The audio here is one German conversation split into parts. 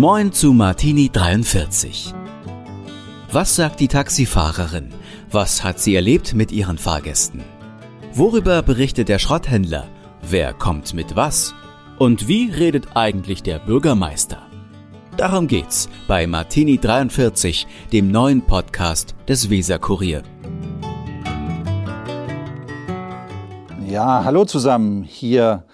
Moin zu Martini 43. Was sagt die Taxifahrerin? Was hat sie erlebt mit ihren Fahrgästen? Worüber berichtet der Schrotthändler? Wer kommt mit was? Und wie redet eigentlich der Bürgermeister? Darum geht's bei Martini 43, dem neuen Podcast des Weser Kurier. Ja, hallo zusammen. Hier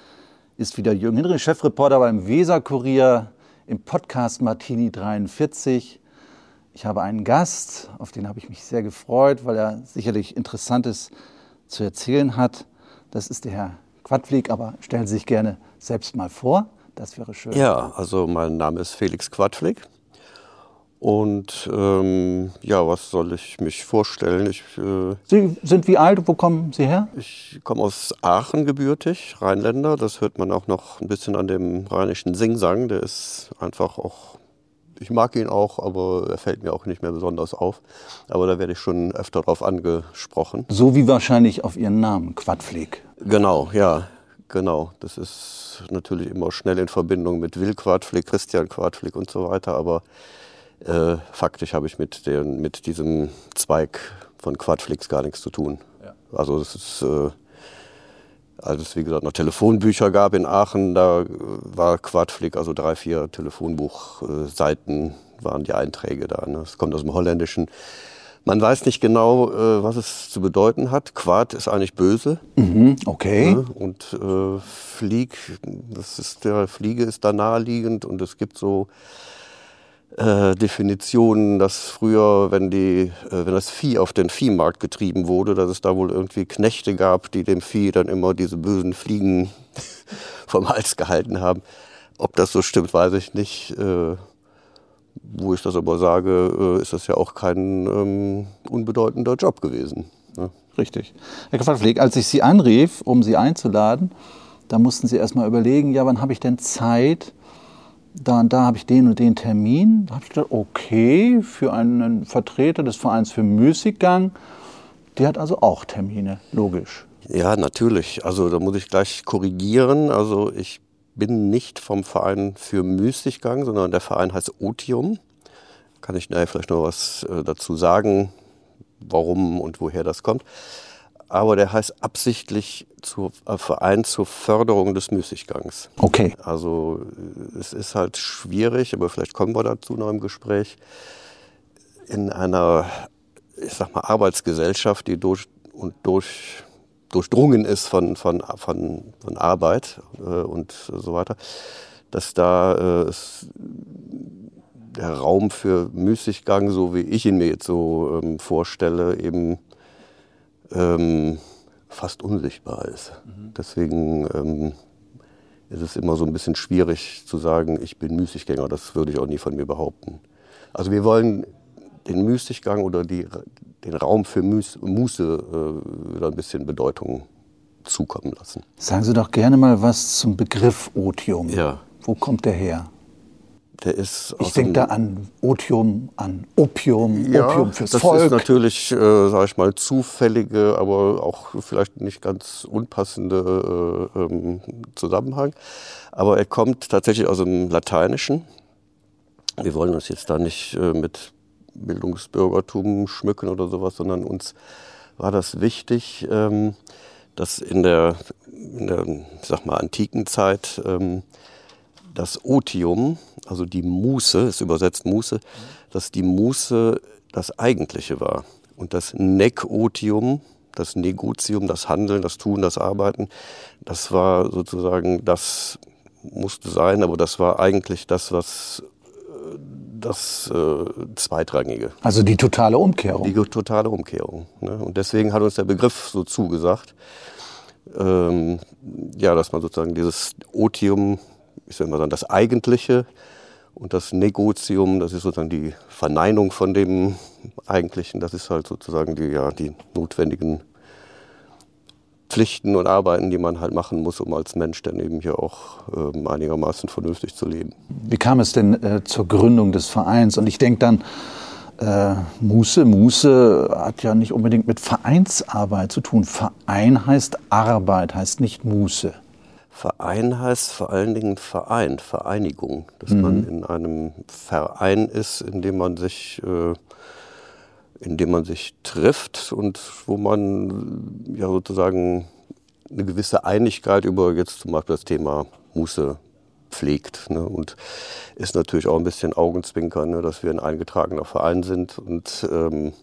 ist wieder Jürgen Hinrich, Chefreporter beim Weser Kurier im Podcast Martini 43. Ich habe einen Gast, auf den habe ich mich sehr gefreut, weil er sicherlich Interessantes zu erzählen hat. Das ist der Herr Quadflieg, aber stellen Sie sich gerne selbst mal vor. Das wäre schön. Ja, also mein Name ist Felix Quadflieg. Und ähm, ja, was soll ich mich vorstellen? Ich, äh, Sie sind wie alt? Wo kommen Sie her? Ich komme aus Aachen gebürtig, Rheinländer. Das hört man auch noch ein bisschen an dem rheinischen Singsang. Der ist einfach auch, ich mag ihn auch, aber er fällt mir auch nicht mehr besonders auf. Aber da werde ich schon öfter drauf angesprochen. So wie wahrscheinlich auf Ihren Namen, Quadflieg. Genau, ja, genau. Das ist natürlich immer schnell in Verbindung mit Will Quadflieg, Christian Quadflieg und so weiter. Aber äh, faktisch habe ich mit, den, mit diesem Zweig von Quadflix gar nichts zu tun. Ja. Also es ist, äh, als es wie gesagt noch Telefonbücher gab in Aachen, da war Quadflix, also drei, vier Telefonbuchseiten waren die Einträge da. Ne? Das kommt aus dem Holländischen. Man weiß nicht genau, äh, was es zu bedeuten hat. Quad ist eigentlich böse. Mhm, okay. Ne? Und äh, Flieg, das ist der Fliege ist da naheliegend und es gibt so äh, Definitionen, dass früher, wenn, die, äh, wenn das Vieh auf den Viehmarkt getrieben wurde, dass es da wohl irgendwie Knechte gab, die dem Vieh dann immer diese bösen Fliegen vom Hals gehalten haben. Ob das so stimmt, weiß ich nicht. Äh, wo ich das aber sage, ist das ja auch kein ähm, unbedeutender Job gewesen. Ne? Richtig. Herr Pfadpfleg, als ich Sie anrief, um Sie einzuladen, da mussten Sie erst mal überlegen, ja, wann habe ich denn Zeit, da und da habe ich den und den Termin. Da habe ich gedacht, okay, für einen Vertreter des Vereins für Müßiggang, der hat also auch Termine, logisch. Ja, natürlich. Also da muss ich gleich korrigieren. Also ich bin nicht vom Verein für Müßiggang, sondern der Verein heißt Otium. Kann ich nachher vielleicht noch was äh, dazu sagen, warum und woher das kommt aber der heißt absichtlich zu, äh, Verein zur Förderung des Müßiggangs. Okay. Also äh, es ist halt schwierig, aber vielleicht kommen wir dazu noch im Gespräch, in einer, ich sag mal, Arbeitsgesellschaft, die durch und durch durchdrungen ist von, von, von, von Arbeit äh, und so weiter, dass da äh, es, der Raum für Müßiggang, so wie ich ihn mir jetzt so ähm, vorstelle, eben ähm, fast unsichtbar ist. Mhm. Deswegen ähm, ist es immer so ein bisschen schwierig zu sagen, ich bin Müßiggänger. Das würde ich auch nie von mir behaupten. Also wir wollen den Müßiggang oder die, den Raum für Muße äh, wieder ein bisschen Bedeutung zukommen lassen. Sagen Sie doch gerne mal was zum Begriff Otium. Ja. Wo kommt der her? Der ist ich denke da an Otium, an Opium, ja, Opium fürs das Volk. Das ist natürlich, äh, sage ich mal, zufällige, aber auch vielleicht nicht ganz unpassende äh, ähm, Zusammenhang. Aber er kommt tatsächlich aus dem Lateinischen. Wir wollen uns jetzt da nicht äh, mit Bildungsbürgertum schmücken oder sowas, sondern uns war das wichtig, ähm, dass in der, in der, sag mal, antiken Zeit ähm, das Otium, also die Muße, ist übersetzt Muße, dass die Muße das Eigentliche war. Und das Nekotium, das Negotium, das Handeln, das Tun, das Arbeiten, das war sozusagen, das musste sein, aber das war eigentlich das, was äh, das äh, Zweitrangige. Also die totale Umkehrung. Die totale Umkehrung. Ne? Und deswegen hat uns der Begriff so zugesagt, ähm, ja, dass man sozusagen dieses Otium ich sage mal dann, das Eigentliche und das Negotium, das ist sozusagen die Verneinung von dem Eigentlichen. Das ist halt sozusagen die, ja, die notwendigen Pflichten und Arbeiten, die man halt machen muss, um als Mensch dann eben hier auch ähm, einigermaßen vernünftig zu leben. Wie kam es denn äh, zur Gründung des Vereins? Und ich denke dann, äh, Muße, Muße hat ja nicht unbedingt mit Vereinsarbeit zu tun. Verein heißt Arbeit, heißt nicht Muße. Verein heißt vor allen Dingen Verein, Vereinigung, dass mhm. man in einem Verein ist, in dem man sich, äh, in dem man sich trifft und wo man ja sozusagen eine gewisse Einigkeit über jetzt zum Beispiel das Thema Muße pflegt. Ne? Und ist natürlich auch ein bisschen Augenzwinkern, ne? dass wir ein eingetragener Verein sind und ähm,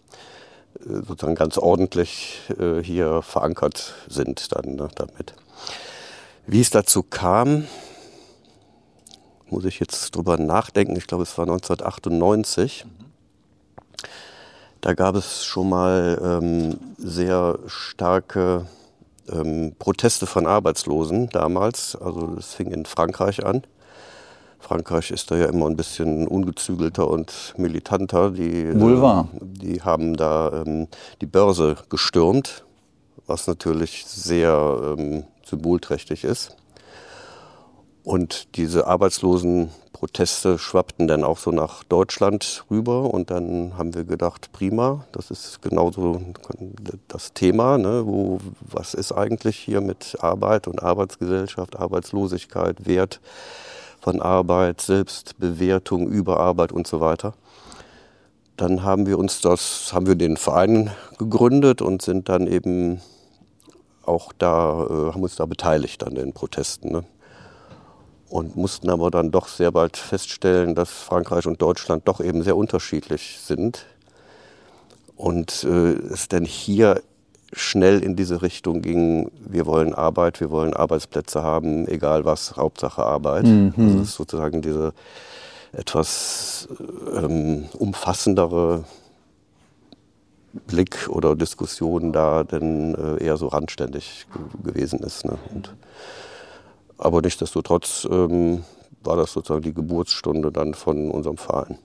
sozusagen ganz ordentlich äh, hier verankert sind dann ne, damit. Wie es dazu kam, muss ich jetzt drüber nachdenken. Ich glaube, es war 1998. Da gab es schon mal ähm, sehr starke ähm, Proteste von Arbeitslosen damals. Also es fing in Frankreich an. Frankreich ist da ja immer ein bisschen ungezügelter und militanter. Die. Äh, die haben da ähm, die Börse gestürmt, was natürlich sehr ähm, symbolträchtig ist. Und diese Arbeitslosenproteste schwappten dann auch so nach Deutschland rüber. Und dann haben wir gedacht, prima, das ist genauso das Thema. Ne? Wo, was ist eigentlich hier mit Arbeit und Arbeitsgesellschaft, Arbeitslosigkeit, Wert von Arbeit, Selbstbewertung, Überarbeit und so weiter. Dann haben wir uns das, haben wir den Verein gegründet und sind dann eben auch da, äh, haben uns da beteiligt an den Protesten. Ne? und mussten aber dann doch sehr bald feststellen, dass Frankreich und Deutschland doch eben sehr unterschiedlich sind und äh, es denn hier schnell in diese Richtung ging, wir wollen Arbeit, wir wollen Arbeitsplätze haben, egal was, Hauptsache Arbeit. Mhm. Also das ist sozusagen diese etwas ähm, umfassendere Blick oder Diskussion da denn äh, eher so randständig gewesen ist. Ne? Und aber nichtsdestotrotz ähm, war das sozusagen die Geburtsstunde dann von unserem Verein.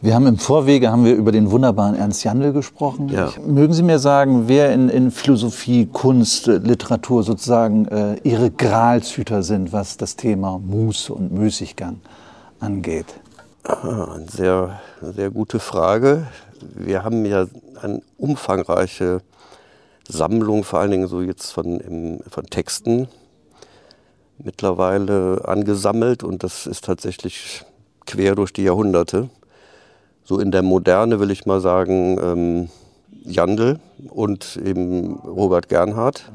Wir haben im Vorwege haben wir über den wunderbaren Ernst Jandl gesprochen. Ja. Mögen Sie mir sagen, wer in, in Philosophie, Kunst, Literatur sozusagen äh, Ihre Gralshüter sind, was das Thema Muße und Müßiggang angeht? Ah, eine sehr, sehr gute Frage. Wir haben ja eine umfangreiche Sammlung, vor allen Dingen so jetzt von, im, von Texten mittlerweile angesammelt und das ist tatsächlich quer durch die Jahrhunderte. So in der Moderne will ich mal sagen ähm, Jandl und eben Robert Gernhardt,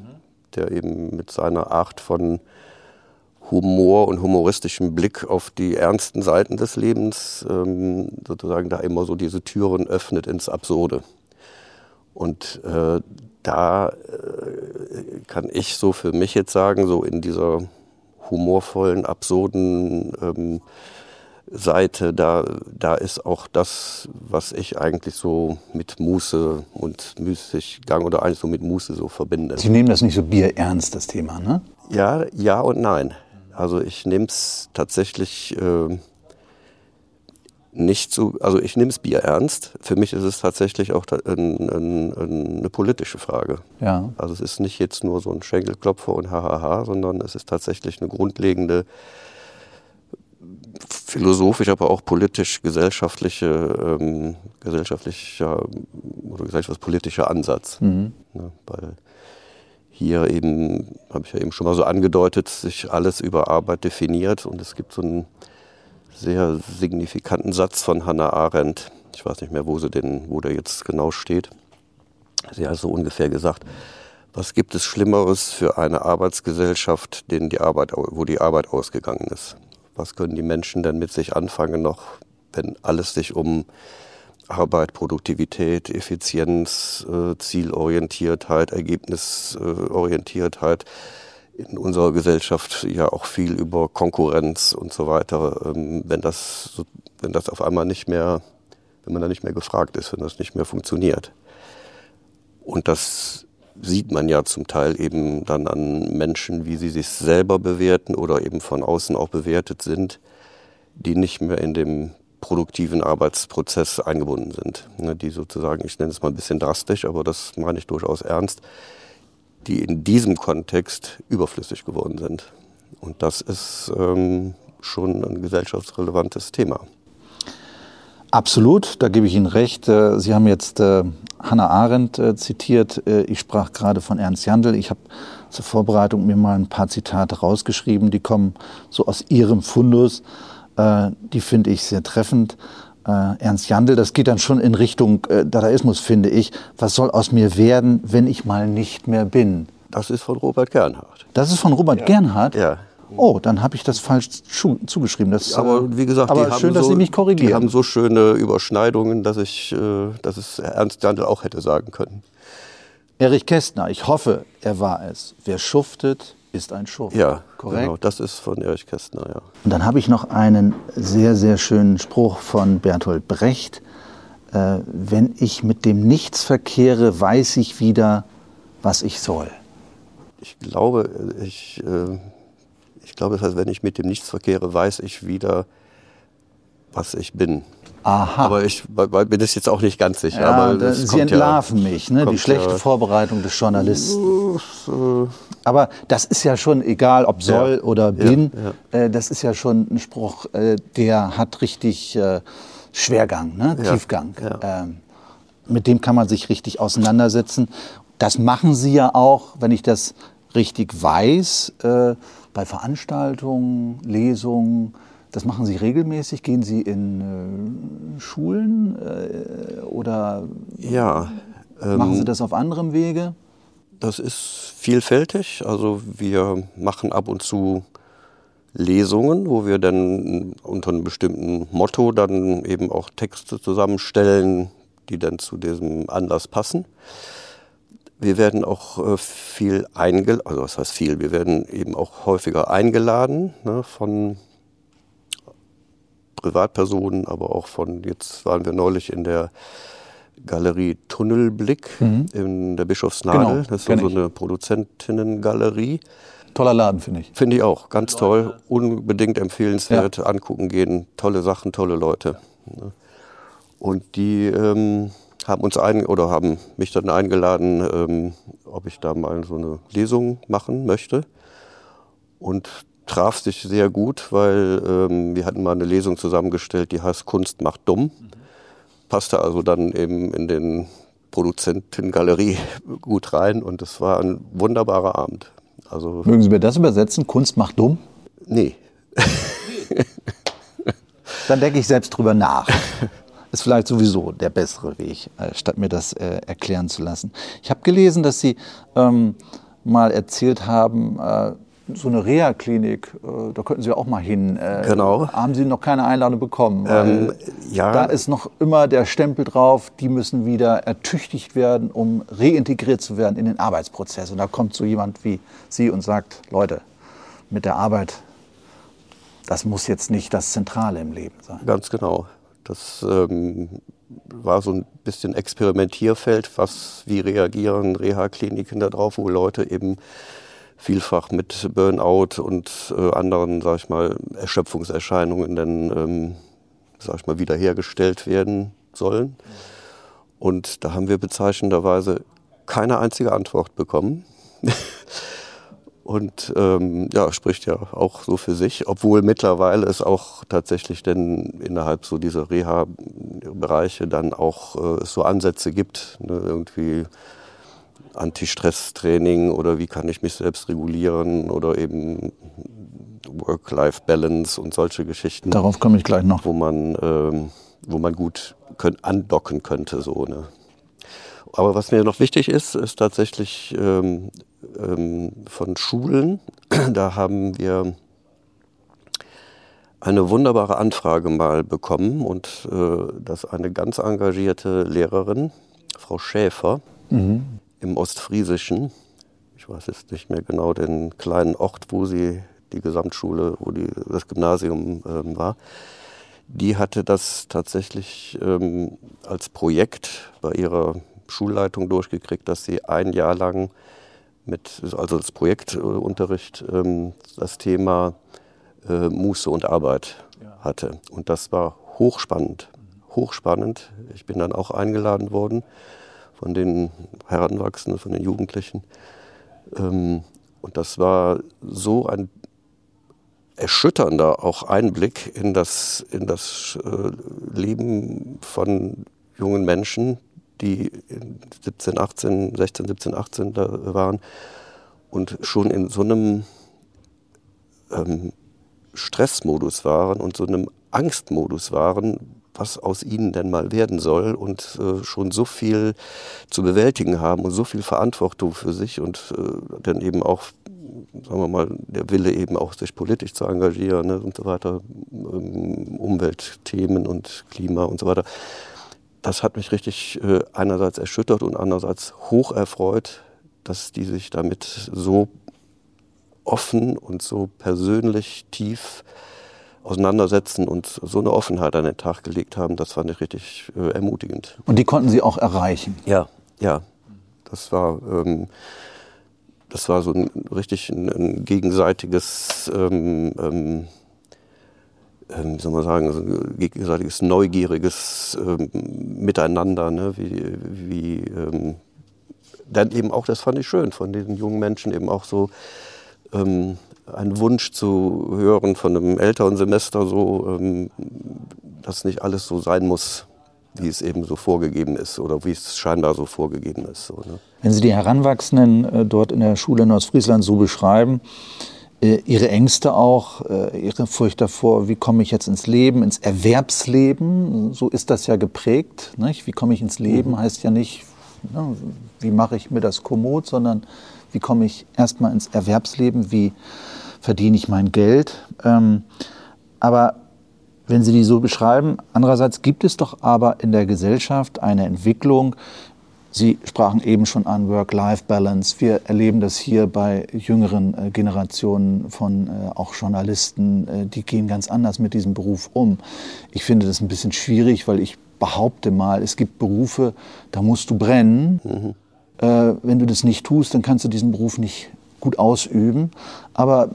der eben mit seiner Art von Humor und humoristischem Blick auf die ernsten Seiten des Lebens ähm, sozusagen da immer so diese Türen öffnet ins Absurde. Und äh, da äh, kann ich so für mich jetzt sagen, so in dieser humorvollen, absurden ähm, Seite, da, da ist auch das, was ich eigentlich so mit Muße und Müßiggang oder eigentlich so mit Muße so verbinde. Sie nehmen das nicht so bierernst, das Thema, ne? Ja, ja und nein. Also ich nehme es tatsächlich äh, nicht so, also ich nehme es Bier ernst. Für mich ist es tatsächlich auch ein, ein, eine politische Frage. Ja. Also es ist nicht jetzt nur so ein Schenkelklopfer und hahaha, sondern es ist tatsächlich eine grundlegende philosophisch, aber auch politisch gesellschaftliche, ähm, gesellschaftlicher oder gesellschaftspolitischer Ansatz. Mhm. Ja, weil hier eben, habe ich ja eben schon mal so angedeutet, sich alles über Arbeit definiert und es gibt so ein sehr signifikanten Satz von Hannah Arendt. Ich weiß nicht mehr, wo, sie denn, wo der jetzt genau steht. Sie hat so ungefähr gesagt, was gibt es Schlimmeres für eine Arbeitsgesellschaft, denen die Arbeit, wo die Arbeit ausgegangen ist? Was können die Menschen denn mit sich anfangen noch, wenn alles sich um Arbeit, Produktivität, Effizienz, äh, Zielorientiertheit, Ergebnisorientiertheit, in unserer Gesellschaft ja auch viel über Konkurrenz und so weiter. Ähm, wenn das, wenn das auf einmal nicht mehr, wenn man da nicht mehr gefragt ist, wenn das nicht mehr funktioniert. Und das sieht man ja zum Teil eben dann an Menschen, wie sie sich selber bewerten oder eben von außen auch bewertet sind, die nicht mehr in dem produktiven Arbeitsprozess eingebunden sind. Ne, die sozusagen, ich nenne es mal ein bisschen drastisch, aber das meine ich durchaus ernst, die in diesem Kontext überflüssig geworden sind. Und das ist ähm, schon ein gesellschaftsrelevantes Thema. Absolut, da gebe ich Ihnen recht. Äh, Sie haben jetzt äh, Hannah Arendt äh, zitiert. Ich sprach gerade von Ernst Jandl. Ich habe zur Vorbereitung mir mal ein paar Zitate rausgeschrieben, die kommen so aus Ihrem Fundus. Äh, die finde ich sehr treffend. Äh, Ernst Jandl, das geht dann schon in Richtung äh, Dadaismus, finde ich. Was soll aus mir werden, wenn ich mal nicht mehr bin? Das ist von Robert Gernhardt. Das ist von Robert ja. Gernhardt? Ja. Oh, dann habe ich das falsch zugeschrieben. Das, aber wie gesagt, aber die schön, haben dass so, Sie mich korrigieren. Die haben so schöne Überschneidungen, dass ich, äh, dass es Ernst Jandl auch hätte sagen können. Erich Kästner, ich hoffe, er war es. Wer schuftet, ist ein Schuft. Ja, korrekt. Genau, das ist von Erich Kästner, ja. Und dann habe ich noch einen sehr, sehr schönen Spruch von Bertolt Brecht. Äh, wenn ich mit dem Nichts verkehre, weiß ich wieder, was ich soll. Ich glaube, ich, äh, ich glaube, das heißt, wenn ich mit dem Nichts verkehre, weiß ich wieder, was ich bin. Aha. Aber ich bin es jetzt auch nicht ganz sicher. Ja, aber da, Sie entlarven ja, mich, ne? die schlechte ja, Vorbereitung des Journalisten. Aber das ist ja schon egal, ob soll oder bin. Äh, das ist ja schon ein Spruch, äh, der hat richtig äh, Schwergang, ne? Tiefgang. Ähm, mit dem kann man sich richtig auseinandersetzen. Das machen Sie ja auch, wenn ich das richtig weiß, äh, bei Veranstaltungen, Lesungen das machen Sie regelmäßig? Gehen Sie in äh, Schulen äh, oder ja, ähm, machen Sie das auf anderem Wege? Das ist vielfältig. Also wir machen ab und zu Lesungen, wo wir dann unter einem bestimmten Motto dann eben auch Texte zusammenstellen, die dann zu diesem Anlass passen. Wir werden auch äh, viel eingeladen, also was heißt viel, wir werden eben auch häufiger eingeladen ne, von Privatpersonen, aber auch von, jetzt waren wir neulich in der Galerie Tunnelblick mhm. in der Bischofsnadel. Genau, das ist so eine Produzentinnengalerie. Toller Laden, finde ich. Finde ich auch, ganz toll. Unbedingt empfehlenswert, ja. angucken gehen. Tolle Sachen, tolle Leute. Und die ähm, haben uns ein, oder haben mich dann eingeladen, ähm, ob ich da mal so eine Lesung machen möchte. Und traf sich sehr gut, weil ähm, wir hatten mal eine Lesung zusammengestellt, die heißt Kunst macht dumm. Passte also dann eben in den Produzentengalerie gut rein und es war ein wunderbarer Abend. Also Mögen Sie mir das übersetzen? Kunst macht dumm? Nee. dann denke ich selbst drüber nach. Ist vielleicht sowieso der bessere Weg, äh, statt mir das äh, erklären zu lassen. Ich habe gelesen, dass Sie ähm, mal erzählt haben, äh, so eine Reha-Klinik, äh, da könnten Sie auch mal hin. Äh, genau. Haben Sie noch keine Einladung bekommen? Ähm, ja. Da ist noch immer der Stempel drauf, die müssen wieder ertüchtigt werden, um reintegriert zu werden in den Arbeitsprozess. Und da kommt so jemand wie Sie und sagt, Leute, mit der Arbeit, das muss jetzt nicht das Zentrale im Leben sein. Ganz genau. Das ähm, war so ein bisschen Experimentierfeld, was, wie reagieren Reha-Kliniken darauf, wo Leute eben vielfach mit Burnout und äh, anderen, sag ich mal, Erschöpfungserscheinungen dann, ähm, sag ich mal, wiederhergestellt werden sollen. Und da haben wir bezeichnenderweise keine einzige Antwort bekommen. und ähm, ja, spricht ja auch so für sich, obwohl mittlerweile es auch tatsächlich denn innerhalb so dieser Reha-Bereiche dann auch äh, so Ansätze gibt, ne, irgendwie Anti-Stress-Training oder wie kann ich mich selbst regulieren oder eben Work-Life-Balance und solche Geschichten. Darauf komme ich gleich noch. Wo man, ähm, wo man gut können, andocken könnte. So, ne? Aber was mir noch wichtig ist, ist tatsächlich ähm, ähm, von Schulen. Da haben wir eine wunderbare Anfrage mal bekommen und äh, dass eine ganz engagierte Lehrerin, Frau Schäfer, mhm im Ostfriesischen. Ich weiß jetzt nicht mehr genau den kleinen Ort, wo sie die Gesamtschule, wo die, das Gymnasium ähm, war. Die hatte das tatsächlich ähm, als Projekt bei ihrer Schulleitung durchgekriegt, dass sie ein Jahr lang mit, also das Projektunterricht, ähm, das Thema äh, Muße und Arbeit hatte. Und das war hochspannend, hochspannend. Ich bin dann auch eingeladen worden von den Heranwachsenden, von den Jugendlichen. Ähm, und das war so ein erschütternder auch Einblick in das, in das äh, Leben von jungen Menschen, die 17, 18, 16, 17, 18 da waren und schon in so einem ähm, Stressmodus waren und so einem Angstmodus waren, was aus ihnen denn mal werden soll und äh, schon so viel zu bewältigen haben und so viel Verantwortung für sich und äh, dann eben auch, sagen wir mal, der Wille eben auch sich politisch zu engagieren ne, und so weiter, ähm, Umweltthemen und Klima und so weiter. Das hat mich richtig äh, einerseits erschüttert und andererseits hoch erfreut, dass die sich damit so offen und so persönlich tief auseinandersetzen und so eine Offenheit an den Tag gelegt haben, das fand ich richtig äh, ermutigend. Und die konnten Sie auch erreichen? Ja, ja. Das war, ähm, das war so ein richtig ein, ein gegenseitiges, ähm, ähm, ähm soll man sagen, so ein gegenseitiges neugieriges ähm, Miteinander, ne? wie, wie ähm, dann eben auch, das fand ich schön, von diesen jungen Menschen eben auch so ähm, ein Wunsch zu hören von einem älteren Semester, so, ähm, dass nicht alles so sein muss, wie es eben so vorgegeben ist oder wie es scheinbar so vorgegeben ist. So, ne? Wenn Sie die Heranwachsenden äh, dort in der Schule in Ostfriesland so beschreiben, äh, Ihre Ängste auch, äh, Ihre Furcht davor, wie komme ich jetzt ins Leben, ins Erwerbsleben, so ist das ja geprägt. Nicht? Wie komme ich ins Leben mhm. heißt ja nicht, ne, wie mache ich mir das kommod, sondern wie komme ich erstmal ins Erwerbsleben, wie verdiene ich mein Geld. Ähm, aber wenn Sie die so beschreiben, andererseits gibt es doch aber in der Gesellschaft eine Entwicklung, Sie sprachen eben schon an Work-Life-Balance. Wir erleben das hier bei jüngeren äh, Generationen von äh, auch Journalisten. Äh, die gehen ganz anders mit diesem Beruf um. Ich finde das ein bisschen schwierig, weil ich behaupte mal, es gibt Berufe, da musst du brennen. Mhm. Äh, wenn du das nicht tust, dann kannst du diesen Beruf nicht gut ausüben. Aber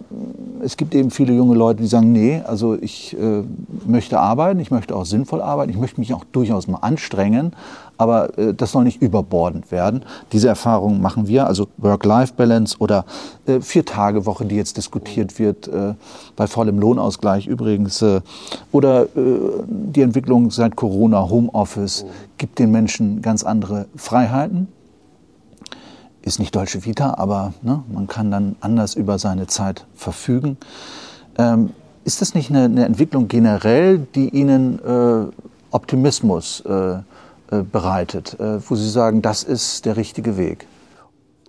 es gibt eben viele junge Leute, die sagen, nee, also ich äh, möchte arbeiten, ich möchte auch sinnvoll arbeiten, ich möchte mich auch durchaus mal anstrengen, aber äh, das soll nicht überbordend werden. Diese Erfahrung machen wir, also Work-Life-Balance oder äh, Vier-Tage-Woche, die jetzt diskutiert wird, äh, bei vollem Lohnausgleich übrigens, äh, oder äh, die Entwicklung seit Corona, Homeoffice, gibt den Menschen ganz andere Freiheiten ist nicht Deutsche Vita, aber ne, man kann dann anders über seine Zeit verfügen. Ähm, ist das nicht eine, eine, Entwicklung generell, die Ihnen äh, Optimismus äh, äh, bereitet, äh, wo Sie sagen, das ist der richtige Weg?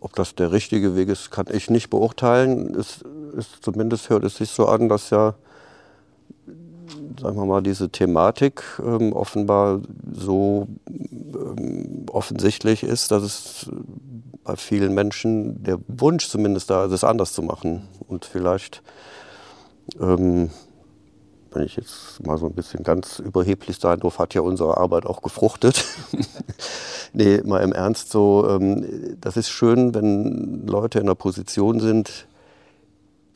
Ob das der richtige Weg ist, kann ich nicht beurteilen. Es ist, zumindest hört es sich so an, dass ja sagen wir mal, diese Thematik ähm, offenbar so ähm, offensichtlich ist, dass es bei vielen Menschen der Wunsch zumindest da es anders zu machen. Und vielleicht, ähm, wenn ich jetzt mal so ein bisschen ganz überheblich sein darf, hat ja unsere Arbeit auch gefruchtet. nee, mal im Ernst so, ähm, das ist schön, wenn Leute in einer Position sind,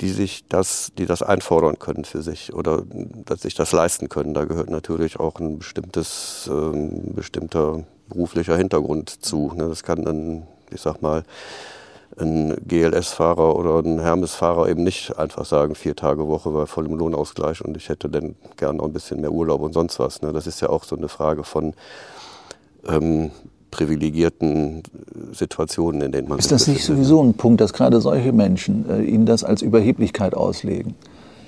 die sich das, die das einfordern können für sich oder dass sich das leisten können. Da gehört natürlich auch ein bestimmtes, ähm, bestimmter beruflicher Hintergrund zu. Ne? Das kann dann, ich sag mal, ein GLS-Fahrer oder ein Hermes-Fahrer eben nicht einfach sagen, vier Tage Woche bei vollem Lohnausgleich und ich hätte dann gern noch ein bisschen mehr Urlaub und sonst was. Ne? Das ist ja auch so eine Frage von ähm, privilegierten Situationen, in denen man Ist das nicht sowieso ein Punkt, dass gerade solche Menschen äh, Ihnen das als Überheblichkeit auslegen?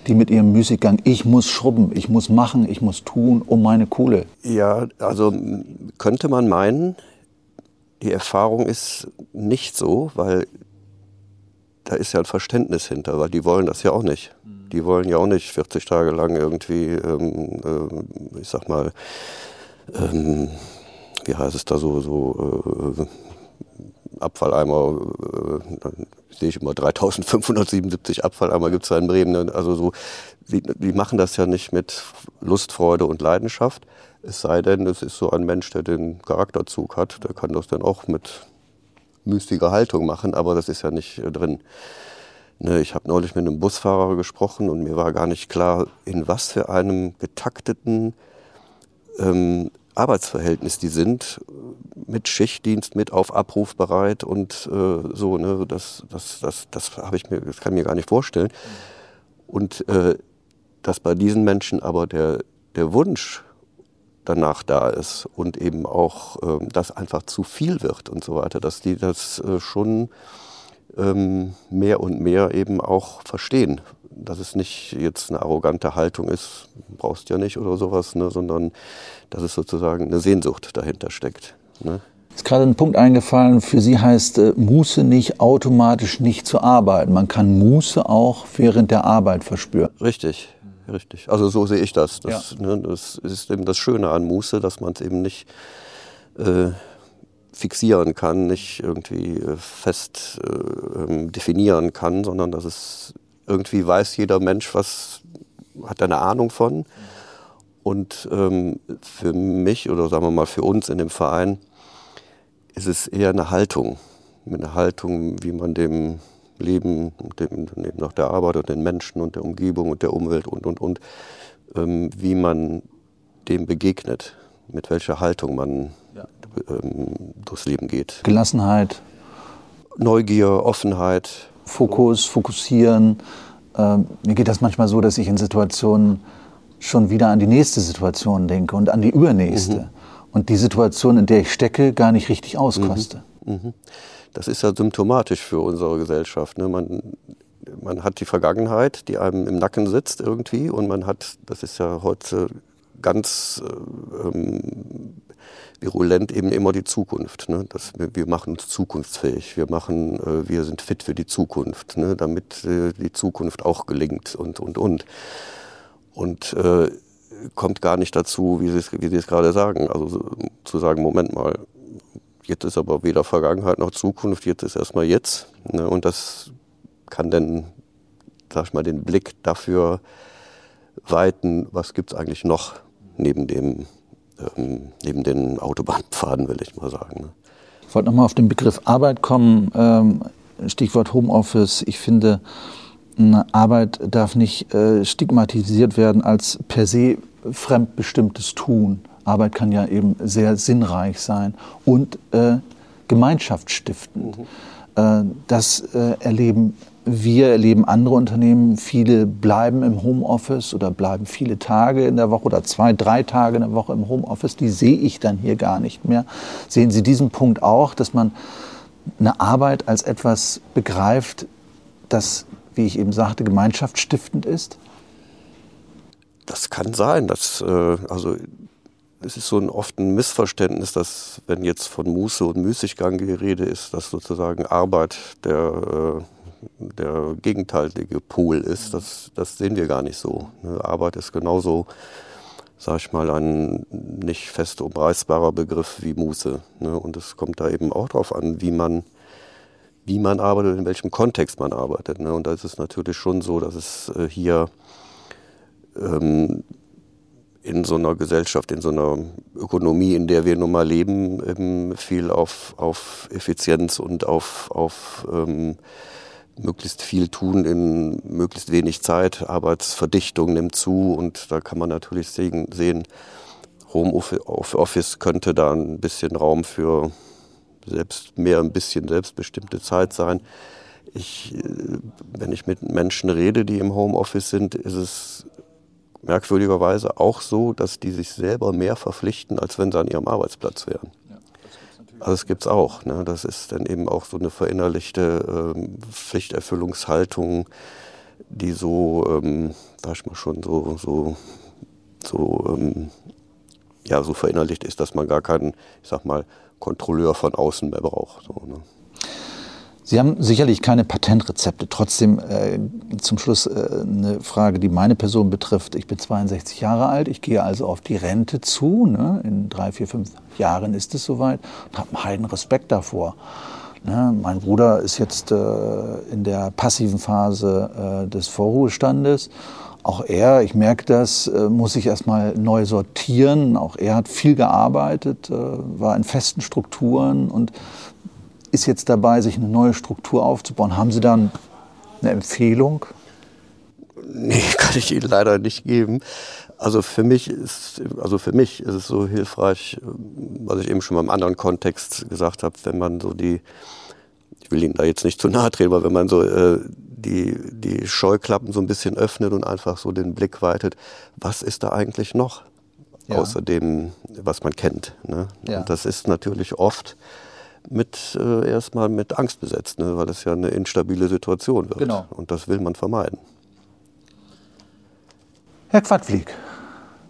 Die mit ihrem Müßiggang, ich muss schrubben, ich muss machen, ich muss tun um meine Kohle. Ja, also könnte man meinen, die Erfahrung ist nicht so, weil da ist ja ein Verständnis hinter, weil die wollen das ja auch nicht. Die wollen ja auch nicht 40 Tage lang irgendwie, ähm, äh, ich sag mal, ähm, wie heißt es da so, so äh, Abfalleimer, äh, sehe ich immer 3577 Abfalleimer gibt es da in Bremen. Ne? Also so, die, die, machen das ja nicht mit Lust, Freude und Leidenschaft. Es sei denn, es ist so ein Mensch, der den Charakterzug hat, der kann das dann auch mit mystiger Haltung machen, aber das ist ja nicht äh, drin. Ne, ich habe neulich mit einem Busfahrer gesprochen und mir war gar nicht klar, in was für einem getakteten ähm, Arbeitsverhältnis die sind, mit Schichtdienst, mit auf Abruf bereit und äh, so, ne, das, das, das, das habe ich mir, das kann ich mir gar nicht vorstellen. Und äh, dass bei diesen Menschen aber der, der Wunsch danach da ist und eben auch, äh, dass einfach zu viel wird und so weiter, dass die das äh, schon ähm, mehr und mehr eben auch verstehen, dass es nicht jetzt eine arrogante Haltung ist, brauchst ja nicht oder sowas, ne, sondern dass es sozusagen eine Sehnsucht dahinter steckt. Ne? Ist gerade ein Punkt eingefallen, für Sie heißt äh, Muße nicht automatisch nicht zu arbeiten. Man kann Muße auch während der Arbeit verspüren. Richtig, richtig. Also so sehe ich das. Das, ja. ne, das ist eben das Schöne an Muße, dass man es eben nicht äh, fixieren kann, nicht irgendwie äh, fest äh, ähm, definieren kann, sondern dass es irgendwie weiß jeder Mensch, was hat eine Ahnung von. Und ähm, für mich oder sagen wir mal für uns in dem Verein ist es eher eine Haltung. Eine Haltung, wie man dem Leben, dem, nach der Arbeit und den Menschen und der Umgebung und der Umwelt und, und, und, ähm, wie man dem begegnet, mit welcher Haltung man ja. ähm, durchs Leben geht. Gelassenheit. Neugier, Offenheit. Fokus, fokussieren. Ähm, mir geht das manchmal so, dass ich in Situationen schon wieder an die nächste Situation denke und an die übernächste. Mhm. Und die Situation, in der ich stecke, gar nicht richtig auskoste. Mhm. Mhm. Das ist ja symptomatisch für unsere Gesellschaft. Ne? Man, man hat die Vergangenheit, die einem im Nacken sitzt irgendwie und man hat, das ist ja heute ganz äh, ähm, virulent eben immer die Zukunft. Ne? Das, wir machen uns zukunftsfähig, wir, machen, äh, wir sind fit für die Zukunft, ne? damit äh, die Zukunft auch gelingt und, und, und. Und äh, kommt gar nicht dazu, wie Sie es gerade sagen, also zu sagen, Moment mal, jetzt ist aber weder Vergangenheit noch Zukunft, jetzt ist erstmal jetzt. Ne? Und das kann dann, sag ich mal, den Blick dafür weiten, was gibt es eigentlich noch neben dem ähm, neben den Autobahnpfaden, will ich mal sagen. Ne? Ich wollte nochmal auf den Begriff Arbeit kommen. Ähm, Stichwort Homeoffice. Ich finde, Arbeit darf nicht äh, stigmatisiert werden als per se fremdbestimmtes Tun. Arbeit kann ja eben sehr sinnreich sein und äh, gemeinschaftsstiftend. Mhm. Äh, das äh, erleben wir erleben andere Unternehmen, viele bleiben im Homeoffice oder bleiben viele Tage in der Woche oder zwei, drei Tage in der Woche im Homeoffice. Die sehe ich dann hier gar nicht mehr. Sehen Sie diesen Punkt auch, dass man eine Arbeit als etwas begreift, das, wie ich eben sagte, gemeinschaftsstiftend ist? Das kann sein. Dass, äh, also es ist so ein oft ein Missverständnis, dass wenn jetzt von Muße und Müßiggang die Rede ist, dass sozusagen Arbeit der äh, der gegenteilige Pol ist. Das, das sehen wir gar nicht so. Ne? Arbeit ist genauso, sag ich mal, ein nicht fest umreißbarer Begriff wie Muße. Ne? Und es kommt da eben auch darauf an, wie man, wie man arbeitet, in welchem Kontext man arbeitet. Ne? Und da ist es natürlich schon so, dass es äh, hier ähm, in so einer Gesellschaft, in so einer Ökonomie, in der wir nun mal leben, eben viel auf, auf Effizienz und auf, auf ähm, möglichst viel tun in möglichst wenig Zeit. Arbeitsverdichtung nimmt zu und da kann man natürlich sehen, sehen Homeoffice könnte da ein bisschen Raum für selbst mehr ein bisschen selbstbestimmte Zeit sein. Ich, äh, wenn ich mit Menschen rede, die im Homeoffice sind, ist es merkwürdigerweise auch so, dass die sich selber mehr verpflichten, als wenn sie an ihrem Arbeitsplatz wären. Also das gibt es auch. Ne? Das ist dann eben auch so eine verinnerlichte ähm, Pflichterfüllungshaltung, die so, ähm, sag ich mal schon, so, so, so, ähm, ja, so verinnerlicht ist, dass man gar keinen, ich sag mal, Kontrolleur von außen mehr braucht. So, ne? Sie haben sicherlich keine Patentrezepte. Trotzdem äh, zum Schluss äh, eine Frage, die meine Person betrifft. Ich bin 62 Jahre alt, ich gehe also auf die Rente zu. Ne? In drei, vier, fünf Jahren ist es soweit und habe einen heiden Respekt davor. Ne? Mein Bruder ist jetzt äh, in der passiven Phase äh, des Vorruhestandes. Auch er, ich merke das, äh, muss sich erstmal neu sortieren. Auch er hat viel gearbeitet, äh, war in festen Strukturen und ist jetzt dabei, sich eine neue Struktur aufzubauen. Haben Sie da eine Empfehlung? Nee, kann ich Ihnen leider nicht geben. Also für mich ist, also für mich ist es so hilfreich, was ich eben schon mal im anderen Kontext gesagt habe, wenn man so die, ich will Ihnen da jetzt nicht zu nahe treten, aber wenn man so äh, die, die Scheuklappen so ein bisschen öffnet und einfach so den Blick weitet, was ist da eigentlich noch? Ja. Außer dem, was man kennt. Ne? Ja. Und das ist natürlich oft mit äh, erstmal mit Angst besetzt, ne? weil es ja eine instabile Situation wird. Genau. Und das will man vermeiden. Herr Quadflieg,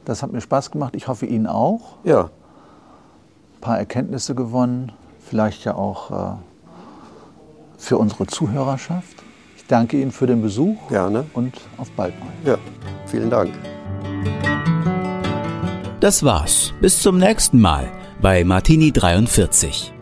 das hat mir Spaß gemacht. Ich hoffe Ihnen auch. Ja, Ein paar Erkenntnisse gewonnen, vielleicht ja auch äh, für unsere Zuhörerschaft. Ich danke Ihnen für den Besuch gerne. und auf bald mal. Ja, vielen Dank. Das war's. Bis zum nächsten Mal bei Martini 43.